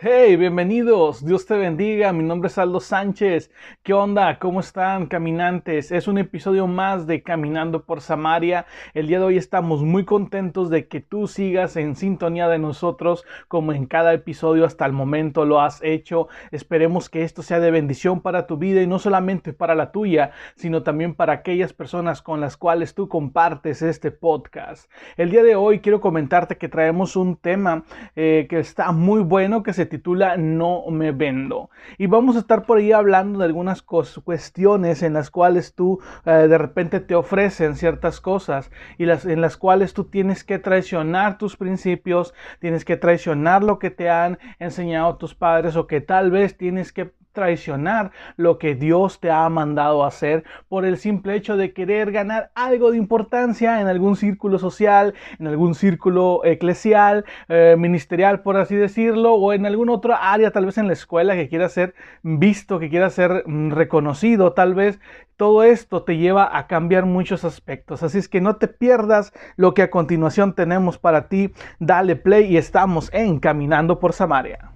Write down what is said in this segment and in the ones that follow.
Hey, bienvenidos. Dios te bendiga. Mi nombre es Aldo Sánchez. ¿Qué onda? ¿Cómo están, caminantes? Es un episodio más de Caminando por Samaria. El día de hoy estamos muy contentos de que tú sigas en sintonía de nosotros como en cada episodio hasta el momento lo has hecho. Esperemos que esto sea de bendición para tu vida y no solamente para la tuya, sino también para aquellas personas con las cuales tú compartes este podcast. El día de hoy quiero comentarte que traemos un tema eh, que está muy bueno, que se titula No me vendo. Y vamos a estar por ahí hablando de algunas cuestiones en las cuales tú eh, de repente te ofrecen ciertas cosas y las, en las cuales tú tienes que traicionar tus principios, tienes que traicionar lo que te han enseñado tus padres o que tal vez tienes que traicionar lo que Dios te ha mandado hacer por el simple hecho de querer ganar algo de importancia en algún círculo social, en algún círculo eclesial, eh, ministerial, por así decirlo, o en alguna otra área, tal vez en la escuela que quiera ser visto, que quiera ser mm, reconocido, tal vez todo esto te lleva a cambiar muchos aspectos. Así es que no te pierdas lo que a continuación tenemos para ti. Dale play y estamos en Caminando por Samaria.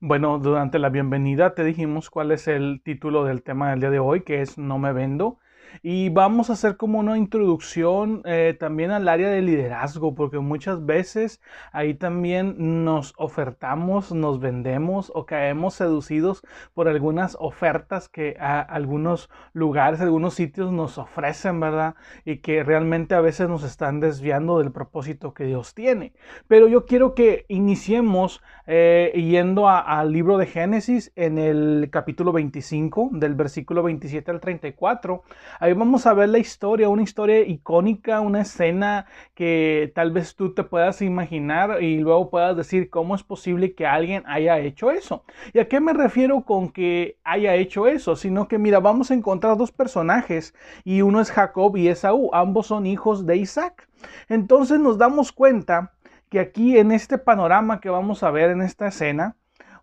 Bueno, durante la bienvenida te dijimos cuál es el título del tema del día de hoy, que es No me vendo. Y vamos a hacer como una introducción eh, también al área de liderazgo, porque muchas veces ahí también nos ofertamos, nos vendemos o caemos seducidos por algunas ofertas que a algunos lugares, algunos sitios nos ofrecen, ¿verdad? Y que realmente a veces nos están desviando del propósito que Dios tiene. Pero yo quiero que iniciemos eh, yendo al libro de Génesis en el capítulo 25, del versículo 27 al 34 Ahí vamos a ver la historia, una historia icónica, una escena que tal vez tú te puedas imaginar y luego puedas decir cómo es posible que alguien haya hecho eso. ¿Y a qué me refiero con que haya hecho eso? Sino que mira, vamos a encontrar dos personajes y uno es Jacob y Esaú, ambos son hijos de Isaac. Entonces nos damos cuenta que aquí en este panorama que vamos a ver en esta escena,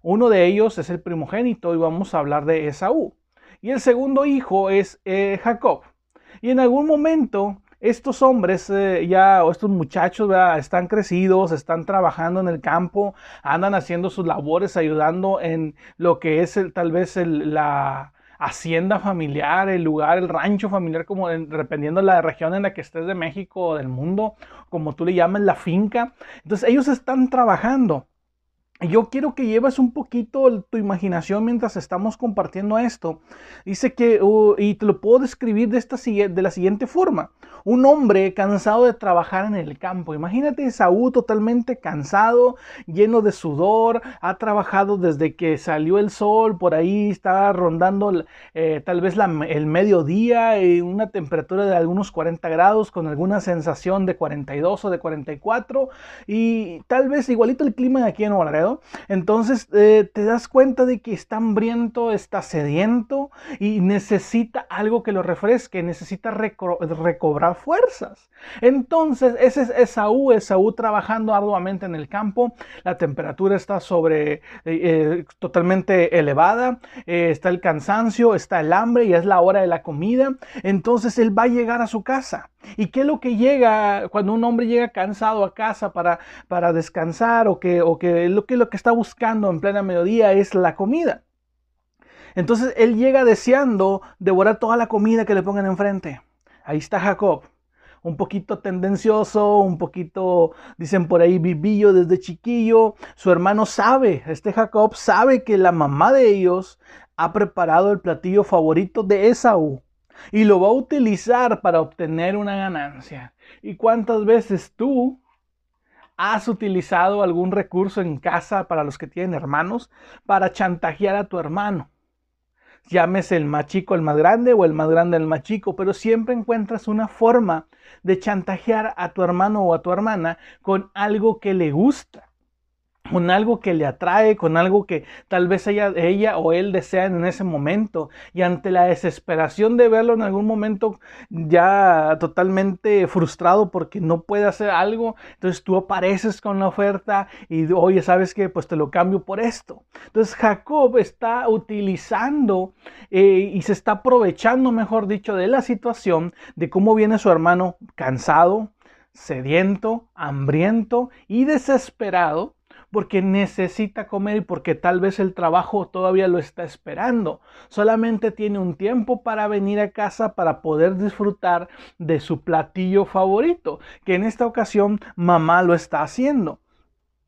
uno de ellos es el primogénito y vamos a hablar de Esaú y el segundo hijo es eh, Jacob. Y en algún momento estos hombres eh, ya, o estos muchachos, están crecidos, están trabajando en el campo, andan haciendo sus labores, ayudando en lo que es tal vez la hacienda familiar, el lugar, el rancho familiar, como dependiendo de la región en la que estés de México o del mundo, como tú le llamas la finca. Entonces ellos están trabajando. Yo quiero que lleves un poquito tu imaginación mientras estamos compartiendo esto. Dice que, uh, y te lo puedo describir de, esta, de la siguiente forma. Un hombre cansado de trabajar en el campo. Imagínate Saúl totalmente cansado, lleno de sudor. Ha trabajado desde que salió el sol, por ahí está rondando eh, tal vez el mediodía, y una temperatura de algunos 40 grados con alguna sensación de 42 o de 44. Y tal vez igualito el clima de aquí en Entonces eh, te das cuenta de que está hambriento, está sediento y necesita algo que lo refresque, necesita recobrar fuerzas. Entonces ese es Esaú, Esaú trabajando arduamente en el campo, la temperatura está sobre eh, eh, totalmente elevada, está el cansancio, está el hambre y es la hora de la comida. Entonces él va a llegar a su casa. ¿Y qué es lo que llega cuando un hombre llega cansado a casa para, para descansar o que, o lo que lo que está buscando en plena mediodía es la comida? Entonces él llega deseando devorar toda la comida que le pongan enfrente. Ahí está Jacob, un poquito tendencioso, un poquito, dicen por ahí, vivillo desde chiquillo. Su hermano sabe, este Jacob sabe que la mamá de ellos ha preparado el platillo favorito de Esaú y lo va a utilizar para obtener una ganancia. ¿Y cuántas veces tú has utilizado algún recurso en casa para los que tienen hermanos para chantajear a tu hermano? Llámese el más chico el más grande o el más grande el más chico, pero siempre encuentras una forma de chantajear a tu hermano o a tu hermana con algo que le gusta. Con algo que le atrae, con algo que tal vez ella, ella o él desean en ese momento. Y ante la desesperación de verlo en algún momento ya totalmente frustrado porque no puede hacer algo, entonces tú apareces con la oferta y oye, ¿sabes qué? Pues te lo cambio por esto. Entonces Jacob está utilizando eh, y se está aprovechando, mejor dicho, de la situación de cómo viene su hermano cansado, sediento, hambriento y desesperado porque necesita comer y porque tal vez el trabajo todavía lo está esperando. Solamente tiene un tiempo para venir a casa para poder disfrutar de su platillo favorito, que en esta ocasión mamá lo está haciendo.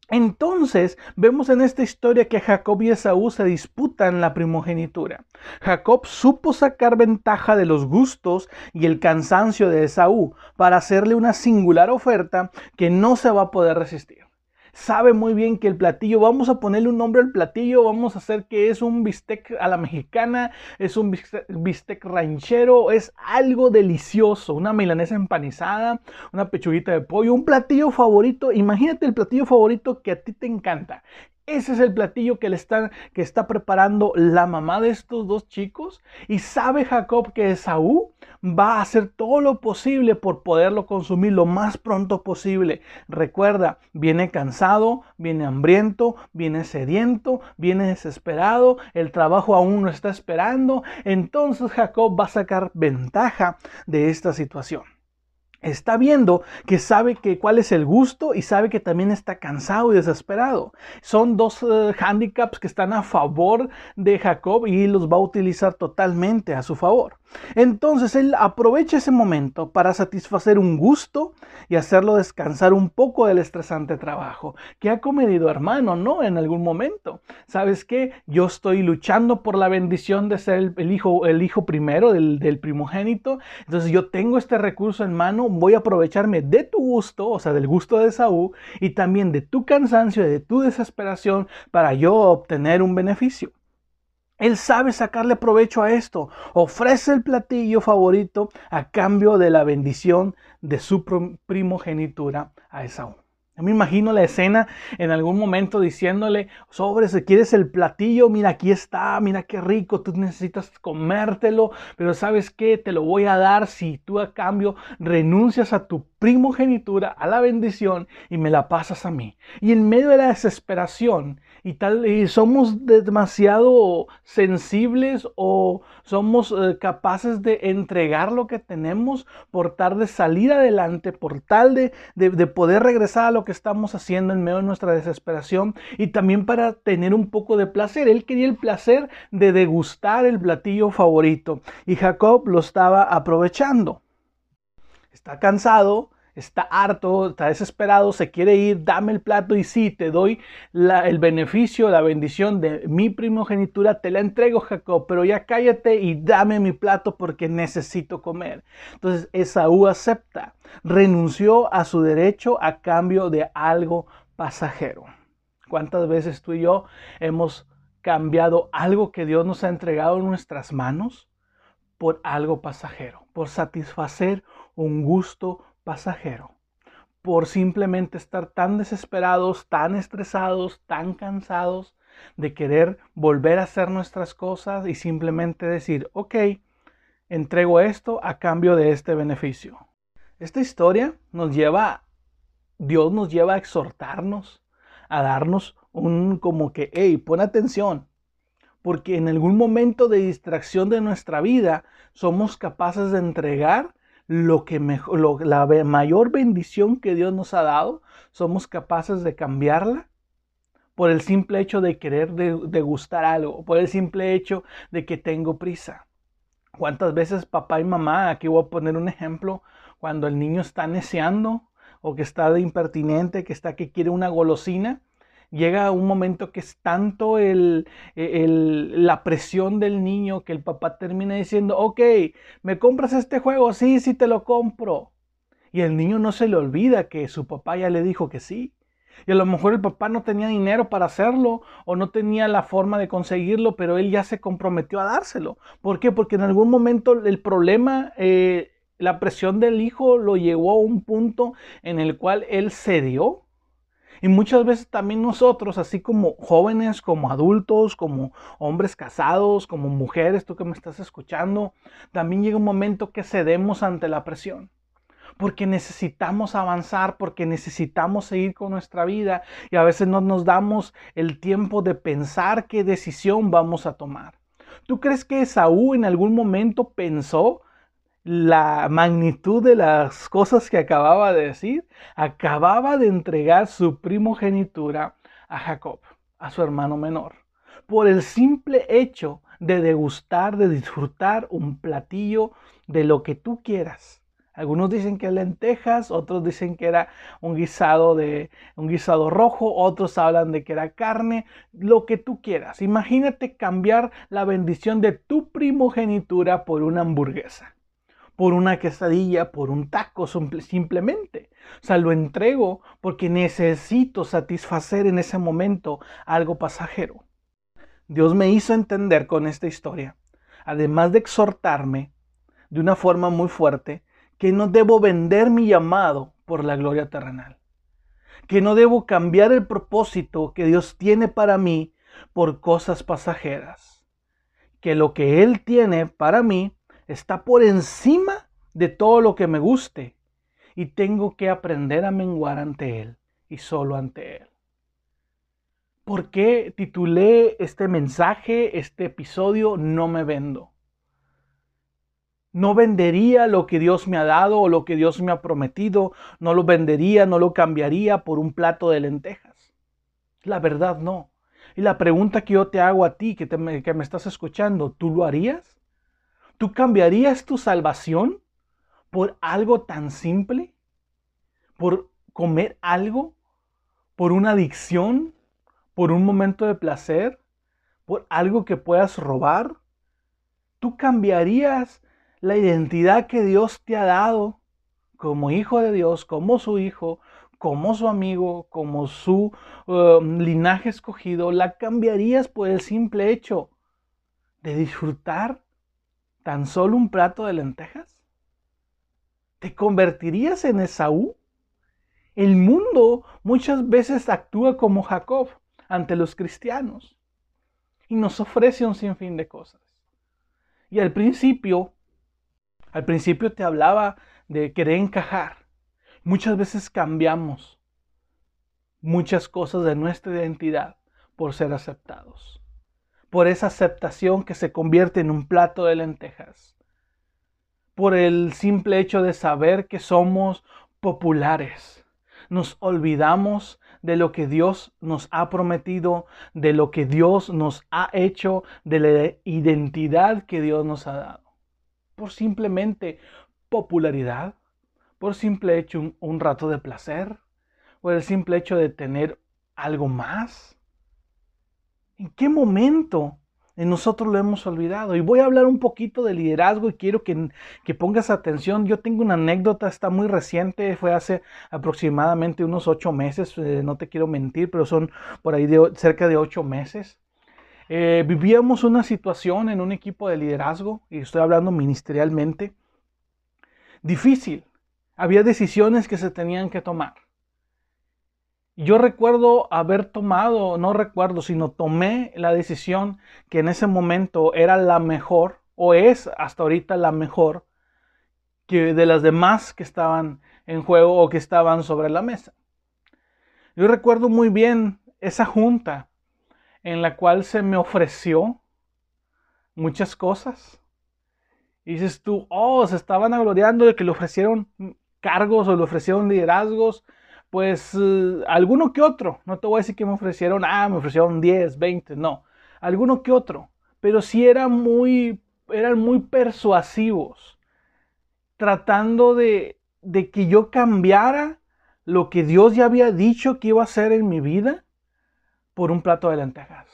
Entonces vemos en esta historia que Jacob y Esaú se disputan la primogenitura. Jacob supo sacar ventaja de los gustos y el cansancio de Esaú para hacerle una singular oferta que no se va a poder resistir sabe muy bien que el platillo, vamos a ponerle un nombre al platillo, vamos a hacer que es un bistec a la mexicana, es un bistec, ranchero, es algo delicioso, una milanesa empanizada, una pechuguita de pollo, un platillo favorito, imagínate el platillo favorito que a ti te encanta. Ese es el platillo que le están, que está preparando la mamá de estos dos chicos. Y sabe Jacob que Esaú va a hacer todo lo posible por poderlo consumir lo más pronto posible. Recuerda, viene cansado, viene hambriento, viene sediento, viene desesperado, el trabajo aún no está esperando. Entonces Jacob va a sacar ventaja de esta situación está viendo que sabe que cuál es el gusto y sabe que también está cansado y desesperado. Son dos eh, handicaps que están a favor de Jacob y los va a utilizar totalmente a su favor. Entonces él aprovecha ese momento para satisfacer un gusto y hacerlo descansar un poco del estresante trabajo que ha comedido hermano, ¿no? En algún momento. ¿Sabes qué? Yo estoy luchando por la bendición de ser el, hijo, el hijo primero del, del primogénito. Entonces yo tengo este recurso en mano, voy a aprovecharme de tu gusto, o sea, del gusto de Saúl y también de tu cansancio y de tu desesperación para yo obtener un beneficio. Él sabe sacarle provecho a esto. Ofrece el platillo favorito a cambio de la bendición de su primogenitura a Esaú. Me imagino la escena en algún momento diciéndole, sobre, si quieres el platillo, mira, aquí está, mira qué rico, tú necesitas comértelo, pero sabes qué, te lo voy a dar si tú a cambio renuncias a tu primogenitura, a la bendición y me la pasas a mí. Y en medio de la desesperación, y tal y somos demasiado sensibles o somos eh, capaces de entregar lo que tenemos por tal de salir adelante, por tal de, de, poder regresar a lo que estamos haciendo en medio de nuestra desesperación y también para tener un poco de placer. Él quería el placer de degustar el platillo favorito y Jacob lo estaba aprovechando. Está cansado, está harto, está desesperado, se quiere ir, dame el plato y sí, te doy el beneficio, la bendición de mi primogenitura, te la entrego Jacob, pero ya cállate y dame mi plato porque necesito comer. Entonces Esaú acepta, renunció a su derecho a cambio de algo pasajero. ¿Cuántas veces tú y yo hemos cambiado algo que Dios nos ha entregado en nuestras manos por algo pasajero, por satisfacer un gusto pasajero por simplemente estar tan desesperados, tan estresados, tan cansados de querer volver a hacer nuestras cosas y simplemente decir, ok, entrego esto a cambio de este beneficio. Esta historia nos lleva, Dios nos lleva a exhortarnos, a darnos un como que, hey, pon atención, porque en algún momento de distracción de nuestra vida somos capaces de entregar lo que mejor, la mayor bendición que Dios nos ha dado, somos capaces de cambiarla por el simple hecho de querer degustar algo, por el simple hecho de que tengo prisa. ¿Cuántas veces papá y mamá, aquí voy a poner un ejemplo, cuando el niño está neceando o que está de impertinente, que está que quiere una golosina, llega un momento que es tanto el, la presión del niño que el papá termina diciendo, ok, ¿me compras este juego? Sí, sí te lo compro. Y el niño no se le olvida que su papá ya le dijo que sí. Y a lo mejor el papá no tenía dinero para hacerlo o no tenía la forma de conseguirlo, pero él ya se comprometió a dárselo. ¿Por qué? Porque en algún momento el problema, eh, la presión del hijo lo llevó a un punto en el cual él cedió Y muchas veces también nosotros, así como jóvenes, como adultos, como hombres casados, como mujeres, tú que me estás escuchando, también llega un momento que cedemos ante la presión. Porque necesitamos avanzar, porque necesitamos seguir con nuestra vida y a veces no nos damos el tiempo de pensar qué decisión vamos a tomar. ¿Tú crees que Esaú en algún momento pensó la magnitud de las cosas que acababa de decir, acababa de entregar su primogenitura a Jacob, a su hermano menor, por el simple hecho de degustar, de disfrutar un platillo de lo que tú quieras. Algunos dicen que lentejas, otros dicen que era un guisado de un guisado rojo, otros hablan de que era carne, lo que tú quieras. Imagínate cambiar la bendición de tu primogenitura por una hamburguesa por una quesadilla, por un taco, simplemente. O sea, lo entrego porque necesito satisfacer en ese momento algo pasajero. Dios me hizo entender con esta historia, además de exhortarme de una forma muy fuerte, que no debo vender mi llamado por la gloria terrenal. Que no debo cambiar el propósito que Dios tiene para mí por cosas pasajeras. Que lo que Él tiene para mí está por encima de todo lo que me guste y tengo que aprender a menguar ante Él y solo ante Él. ¿Por qué titulé este mensaje, este episodio, No me vendo? No vendería lo que Dios me ha dado o lo que Dios me ha prometido, no lo vendería, no lo cambiaría por un plato de lentejas. La verdad no. Y la pregunta que yo te hago a ti, que, que me estás escuchando, ¿tú lo harías? ¿Tú cambiarías tu salvación por algo tan simple? ¿Por comer algo? ¿Por una adicción? ¿Por un momento de placer? ¿Por algo que puedas robar? ¿Tú cambiarías la identidad que Dios te ha dado como hijo de Dios, como su hijo, como su amigo, como su um, linaje escogido? ¿La cambiarías por el simple hecho de disfrutar tan solo un plato de lentejas? ¿Te convertirías en Esaú? El mundo muchas veces actúa como Jacob ante los cristianos y nos ofrece un sinfín de cosas. Y al principio, al principio te hablaba de querer encajar. Muchas veces cambiamos muchas cosas de nuestra identidad por ser aceptados por esa aceptación que se convierte en un plato de lentejas, por el simple hecho de saber que somos populares. Nos olvidamos de lo que Dios nos ha prometido, de lo que Dios nos ha hecho, de la identidad que Dios nos ha dado. Por simplemente popularidad, por simple hecho un, rato de placer, por el simple hecho de tener algo más. ¿En qué momento nosotros lo hemos olvidado? Y voy a hablar un poquito de liderazgo y quiero que, que, pongas atención. Yo tengo una anécdota, está muy reciente, fue hace aproximadamente unos ocho meses, eh, no te quiero mentir, pero son por ahí de cerca de ocho meses. Eh, vivíamos una situación en un equipo de liderazgo, y estoy hablando ministerialmente, difícil. Había decisiones que se tenían que tomar. Yo recuerdo haber tomado, no recuerdo, sino tomé la decisión que en ese momento era la mejor, o es hasta ahorita la mejor, que de las demás que estaban en juego o que estaban sobre la mesa. Yo recuerdo muy bien esa junta en la cual se me ofreció muchas cosas. Y dices tú, oh, se estaban agloriando de que le ofrecieron cargos o le ofrecieron liderazgos pues eh, alguno que otro, no te voy a decir que me ofrecieron, ah, me ofrecieron 10, 20, no, alguno que otro, pero sí eran muy, eran muy persuasivos, tratando de, de que yo cambiara lo que Dios ya había dicho que iba a hacer en mi vida por un plato de lentejas.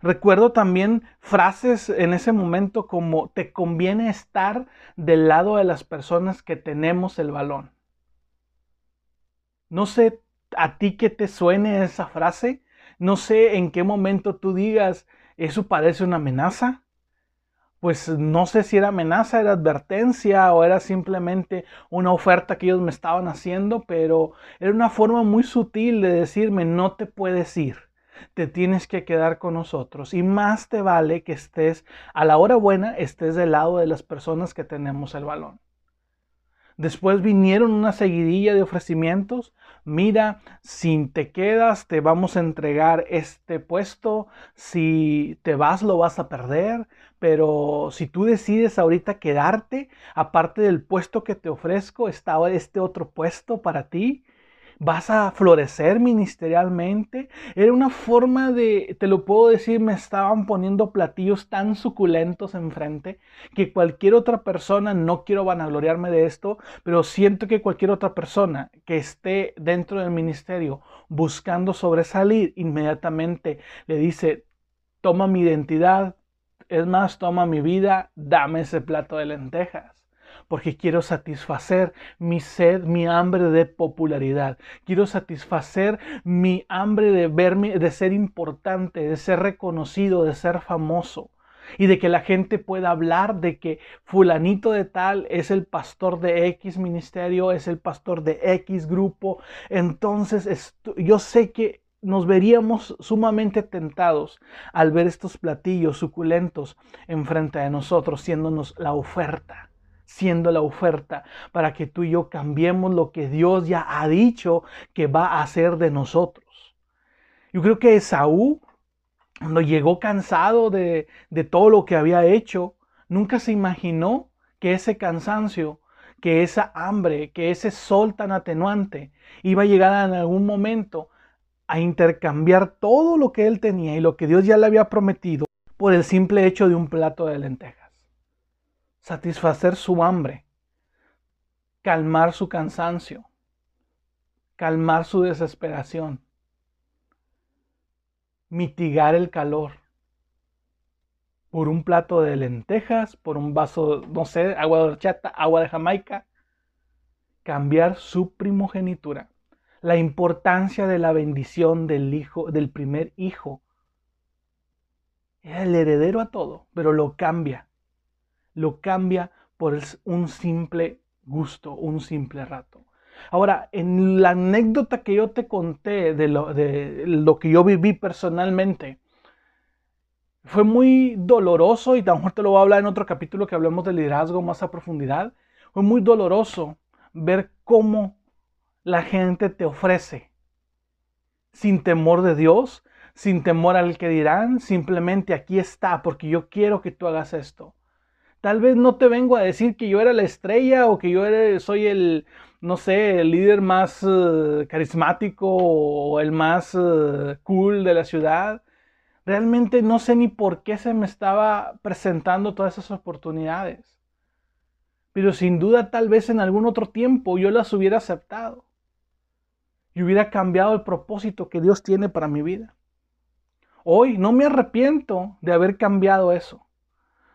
Recuerdo también frases en ese momento como te conviene estar del lado de las personas que tenemos el balón. No sé a ti que te suene esa frase. No sé en qué momento tú digas, eso parece una amenaza. pues no sé si era amenaza, era advertencia o era simplemente una oferta que ellos me estaban haciendo, pero era una forma muy sutil de decirme, no te puedes ir, te tienes que quedar con nosotros y más te vale que estés a la hora buena, estés del lado de las personas que tenemos el balón. Después vinieron una seguidilla de ofrecimientos. Mira, si te quedas, te vamos a entregar este puesto. Si te vas, lo vas a perder. Pero si tú decides ahorita quedarte, aparte del puesto que te ofrezco, está este otro puesto para ti vas a florecer ministerialmente. Era una forma de, te lo puedo decir, me estaban poniendo platillos tan suculentos enfrente que cualquier otra persona, no quiero vanagloriarme de esto, pero siento que cualquier otra persona que esté dentro del ministerio buscando sobresalir, inmediatamente le dice, toma mi identidad, es más, toma mi vida, dame ese plato de lentejas porque quiero satisfacer mi sed, mi hambre de popularidad. Quiero satisfacer mi hambre de verme, de ser importante, de ser reconocido, de ser famoso. Y de que la gente pueda hablar de que fulanito de tal es el pastor de X ministerio, es el pastor de X grupo. Entonces yo sé que nos veríamos sumamente tentados al ver estos platillos suculentos enfrente de nosotros, siéndonos la oferta siendo la oferta para que tú y yo cambiemos lo que Dios ya ha dicho que va a hacer de nosotros. Yo creo que Esaú, cuando llegó cansado de, de todo lo que había hecho, nunca se imaginó que ese cansancio, que esa hambre, que ese sol tan atenuante iba a llegar en algún momento a intercambiar todo lo que él tenía y lo que Dios ya le había prometido por el simple hecho de un plato de lentejas satisfacer su hambre, calmar su cansancio, calmar su desesperación, mitigar el calor por un plato de lentejas, por un vaso, no sé, agua de horchata, agua de Jamaica, cambiar su primogenitura, la importancia de la bendición del hijo, del primer hijo. Es el heredero a todo, pero lo cambia lo cambia por un simple gusto, un simple rato. Ahora, en la anécdota que yo te conté de lo, de lo que yo viví personalmente, fue muy doloroso y a lo mejor te lo voy a hablar en otro capítulo que hablemos de liderazgo más a profundidad. Fue muy doloroso ver cómo la gente te ofrece sin temor de Dios, sin temor al que dirán, simplemente aquí está porque yo quiero que tú hagas esto. Tal vez no te vengo a decir que yo era la estrella o que yo soy el, no sé, el líder más eh, carismático o el más eh, cool de la ciudad. Realmente no sé ni por qué se me estaba presentando todas esas oportunidades. Pero sin duda tal vez en algún otro tiempo yo las hubiera aceptado. Y hubiera cambiado el propósito que Dios tiene para mi vida. Hoy no me arrepiento de haber cambiado eso.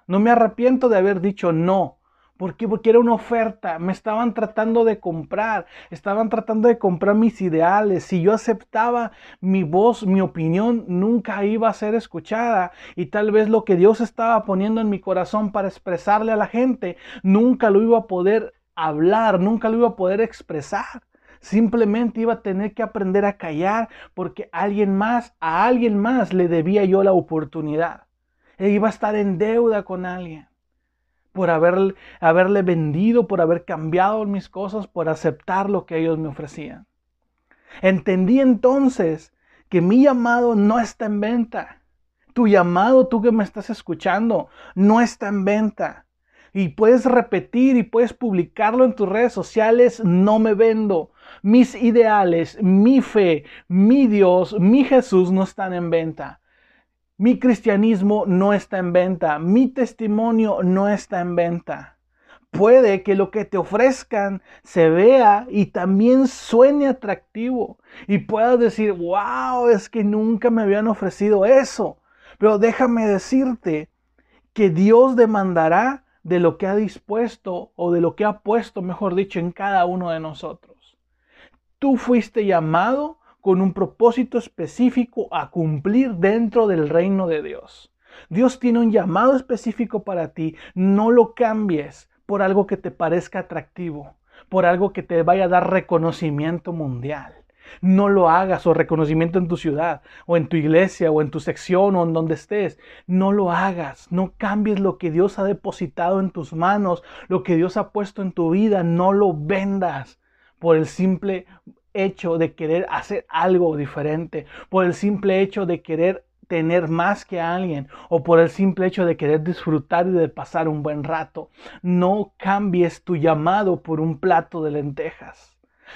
No me arrepiento de haber dicho no. ¿Por qué? Porque era una oferta. Me estaban tratando de comprar. Estaban tratando de comprar mis ideales. Si yo aceptaba mi voz, mi opinión, nunca iba a ser escuchada. Y tal vez lo que Dios estaba poniendo en mi corazón para expresarle a la gente, nunca lo iba a poder hablar, nunca lo iba a poder expresar. Simplemente iba a tener que aprender a callar porque alguien más, a alguien más le debía yo la oportunidad. E iba a estar en deuda con alguien por haber, haberle vendido, por haber cambiado mis cosas, por aceptar lo que ellos me ofrecían. Entendí entonces que mi llamado no está en venta. Tu llamado, tú que me estás escuchando, no está en venta. Y puedes repetir y puedes publicarlo en tus redes sociales, no me vendo. Mis ideales, mi fe, mi Dios, mi Jesús no están en venta. Mi cristianismo no está en venta, mi testimonio no está en venta. Puede que lo que te ofrezcan se vea y también suene atractivo y puedas decir, wow, es que nunca me habían ofrecido eso. Pero déjame decirte que Dios demandará de lo que ha dispuesto o de lo que ha puesto, mejor dicho, en cada uno de nosotros. Tú fuiste llamado con un propósito específico a cumplir dentro del reino de Dios. Dios tiene un llamado específico para ti. No lo cambies por algo que te parezca atractivo, por algo que te vaya a dar reconocimiento mundial. No lo hagas o reconocimiento en tu ciudad o en tu iglesia o en tu sección o en donde estés. No lo hagas. No cambies lo que Dios ha depositado en tus manos, lo que Dios ha puesto en tu vida. No lo vendas por el simple hecho de querer hacer algo diferente, por el simple hecho de querer tener más que alguien o por el simple hecho de querer disfrutar y de pasar un buen rato. No cambies tu llamado por un plato de lentejas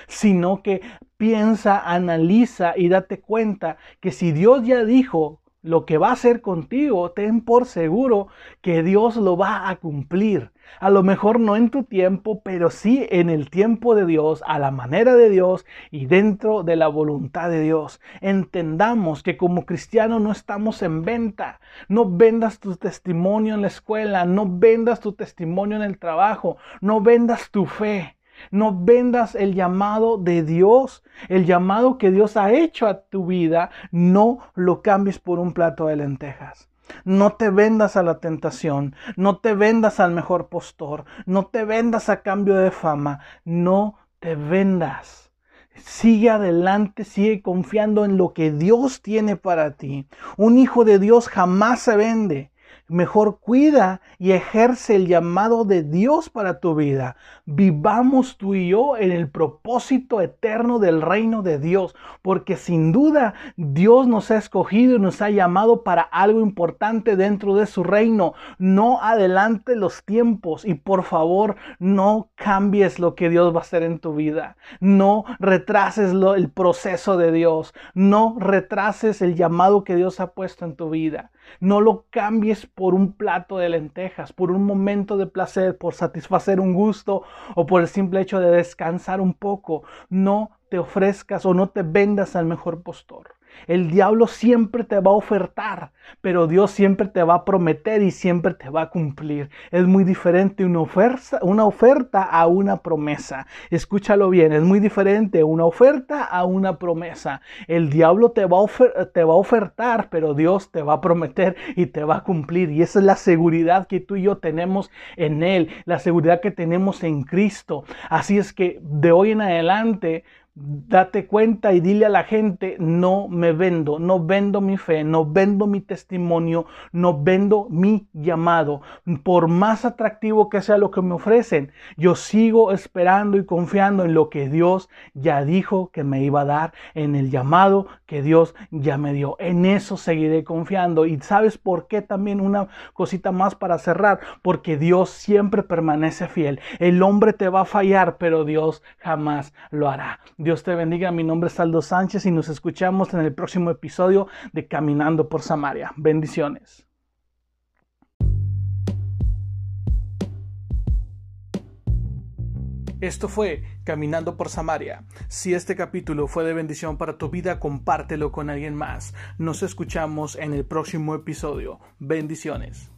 sino que piensa, analiza y date cuenta que si Dios ya dijo lo que va a hacer contigo, ten por seguro que Dios lo va a cumplir. A lo mejor no en tu tiempo, pero sí en el tiempo de Dios, a la manera de Dios y dentro de la voluntad de Dios. Entendamos que como cristianos no estamos en venta. No vendas tu testimonio en la escuela, no vendas tu testimonio en el trabajo, no vendas tu fe. No vendas el llamado de Dios, el llamado que Dios ha hecho a tu vida, no lo cambies por un plato de lentejas. No te vendas a la tentación, no te vendas al mejor postor, no te vendas a cambio de fama, no te vendas. Sigue adelante, sigue confiando en lo que Dios tiene para ti. Un hijo de Dios jamás se vende. Mejor cuida y ejerce el llamado de Dios para tu vida. Vivamos tú y yo en el propósito eterno del reino de Dios, porque sin duda Dios nos ha escogido y nos ha llamado para algo importante dentro de su reino. No adelante los tiempos y por favor no cambies lo que Dios va a hacer en tu vida. No retrases el proceso de Dios. No retrases el llamado que Dios ha puesto en tu vida. No lo cambies por un plato de lentejas, por un momento de placer, por satisfacer un gusto o por el simple hecho de descansar un poco. No te ofrezcas o no te vendas al mejor postor. El diablo siempre te va a ofertar, pero Dios siempre te va a prometer y siempre te va a cumplir. Es muy diferente una oferta, a una promesa. Escúchalo bien, es muy diferente una oferta a una promesa. El diablo te va, a te va a ofertar, pero Dios te va a prometer y te va a cumplir. Y esa es la seguridad que tú y yo tenemos en Él, la seguridad que tenemos en Cristo. Así es que de hoy en adelante Date cuenta y dile a la gente, no me vendo, no vendo mi fe, no vendo mi testimonio, no vendo mi llamado. Por más atractivo que sea lo que me ofrecen, yo sigo esperando y confiando en lo que Dios ya dijo que me iba a dar, en el llamado que Dios ya me dio. En eso seguiré confiando. Y sabes por qué también una cosita más para cerrar, porque Dios siempre permanece fiel. El hombre te va a fallar, pero Dios jamás lo hará. Dios te bendiga, mi nombre es Aldo Sánchez y nos escuchamos en el próximo episodio de Caminando por Samaria. Bendiciones. Esto fue Caminando por Samaria. Si este capítulo fue de bendición para tu vida, compártelo con alguien más. Nos escuchamos en el próximo episodio. Bendiciones.